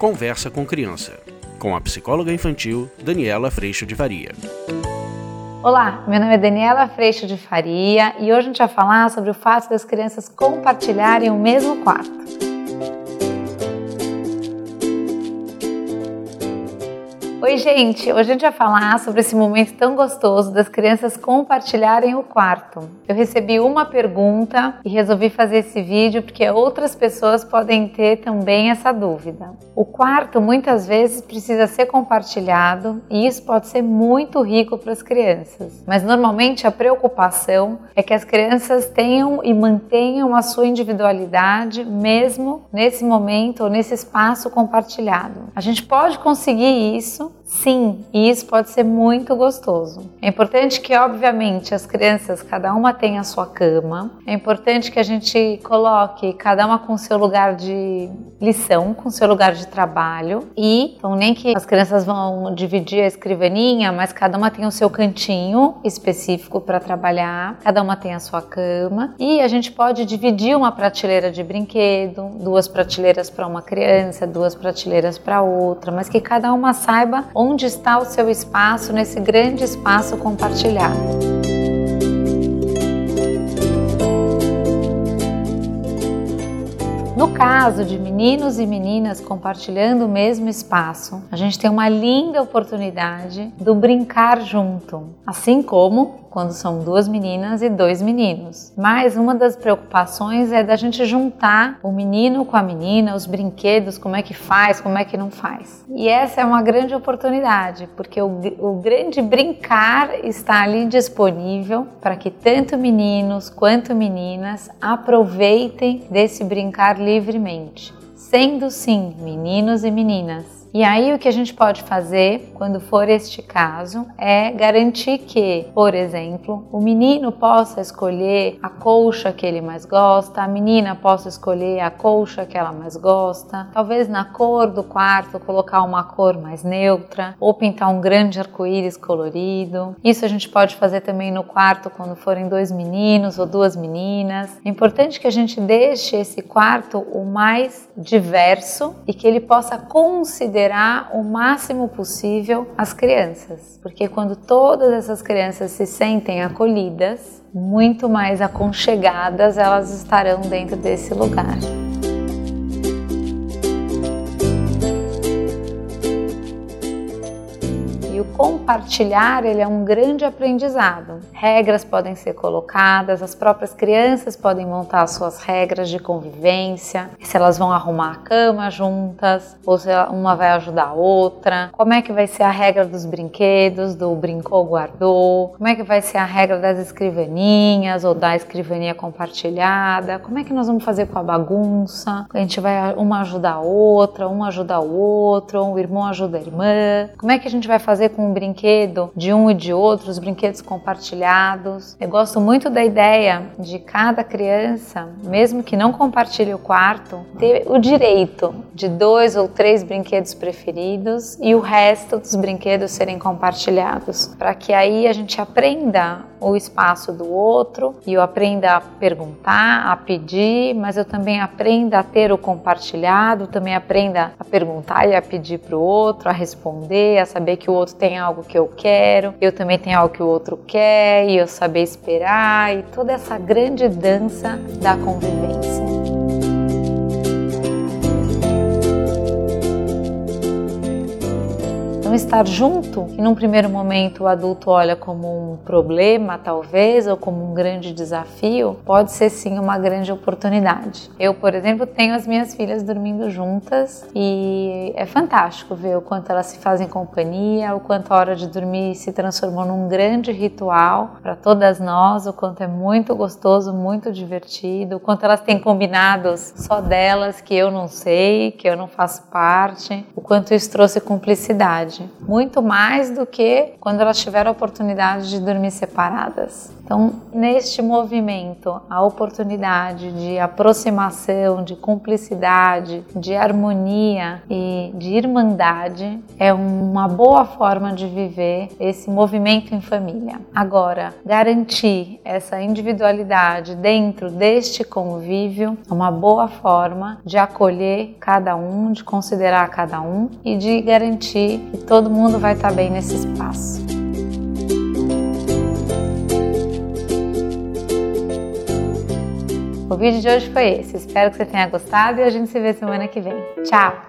Conversa com Criança, com a psicóloga infantil Daniela Freixo de Faria. Olá, meu nome é Daniela Freixo de Faria e hoje a gente vai falar sobre o fato das crianças compartilharem o mesmo quarto. Oi, gente! Hoje a gente vai falar sobre esse momento tão gostoso das crianças compartilharem o quarto. Eu recebi uma pergunta e resolvi fazer esse vídeo porque outras pessoas podem ter também essa dúvida. O quarto muitas vezes precisa ser compartilhado e isso pode ser muito rico para as crianças, mas normalmente a preocupação é que as crianças tenham e mantenham a sua individualidade mesmo nesse momento ou nesse espaço compartilhado. A gente pode conseguir isso Sim, e isso pode ser muito gostoso. É importante que, obviamente, as crianças, cada uma tenha a sua cama. É importante que a gente coloque cada uma com seu lugar de lição, com seu lugar de trabalho. E, então, nem que as crianças vão dividir a escrivaninha, mas cada uma tem o seu cantinho específico para trabalhar. Cada uma tem a sua cama. E a gente pode dividir uma prateleira de brinquedo, duas prateleiras para uma criança, duas prateleiras para outra, mas que cada uma saiba onde está o seu espaço nesse grande espaço compartilhado. No caso de meninos e meninas compartilhando o mesmo espaço, a gente tem uma linda oportunidade do brincar junto, assim como quando são duas meninas e dois meninos. Mas uma das preocupações é da gente juntar o menino com a menina, os brinquedos, como é que faz, como é que não faz. E essa é uma grande oportunidade, porque o, o grande brincar está ali disponível para que tanto meninos quanto meninas aproveitem desse brincar livremente, sendo sim meninos e meninas e aí o que a gente pode fazer quando for este caso é garantir que, por exemplo, o menino possa escolher a colcha que ele mais gosta, a menina possa escolher a colcha que ela mais gosta, talvez na cor do quarto colocar uma cor mais neutra ou pintar um grande arco-íris colorido. Isso a gente pode fazer também no quarto quando forem dois meninos ou duas meninas. É importante que a gente deixe esse quarto o mais diverso e que ele possa considerar considerar o máximo possível as crianças, porque quando todas essas crianças se sentem acolhidas, muito mais aconchegadas elas estarão dentro desse lugar. Compartilhar ele é um grande aprendizado. Regras podem ser colocadas, as próprias crianças podem montar suas regras de convivência, se elas vão arrumar a cama juntas, ou se uma vai ajudar a outra, como é que vai ser a regra dos brinquedos, do brincou, guardou, como é que vai ser a regra das escrivaninhas ou da escrivania compartilhada, como é que nós vamos fazer com a bagunça, a gente vai uma ajudar a outra, um ajudar o outro, um irmão ajuda a irmã, como é que a gente vai fazer com um brinquedo de um e de outro, os brinquedos compartilhados. Eu gosto muito da ideia de cada criança, mesmo que não compartilhe o quarto, ter o direito de dois ou três brinquedos preferidos e o resto dos brinquedos serem compartilhados, para que aí a gente aprenda o espaço do outro e eu aprenda a perguntar, a pedir, mas eu também aprenda a ter o compartilhado, também aprenda a perguntar e a pedir para o outro, a responder, a saber que o outro tem algo que eu quero, eu também tenho algo que o outro quer e eu saber esperar e toda essa grande dança da convivência. Estar junto, que num primeiro momento o adulto olha como um problema, talvez, ou como um grande desafio, pode ser sim uma grande oportunidade. Eu, por exemplo, tenho as minhas filhas dormindo juntas e é fantástico ver o quanto elas se fazem companhia, o quanto a hora de dormir se transformou num grande ritual para todas nós, o quanto é muito gostoso, muito divertido, o quanto elas têm combinados só delas que eu não sei, que eu não faço parte, o quanto isso trouxe cumplicidade. Muito mais do que quando elas tiveram a oportunidade de dormir separadas. Então, neste movimento, a oportunidade de aproximação, de cumplicidade, de harmonia e de irmandade é uma boa forma de viver esse movimento em família. Agora, garantir essa individualidade dentro deste convívio é uma boa forma de acolher cada um, de considerar cada um e de garantir que todo mundo vai estar bem nesse espaço. O vídeo de hoje foi esse. Espero que você tenha gostado e a gente se vê semana que vem. Tchau!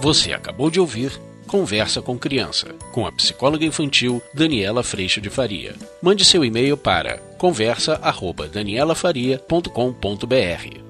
Você acabou de ouvir Conversa com Criança, com a psicóloga infantil Daniela Freixo de Faria. Mande seu e-mail para conversa@danielafaria.com.br.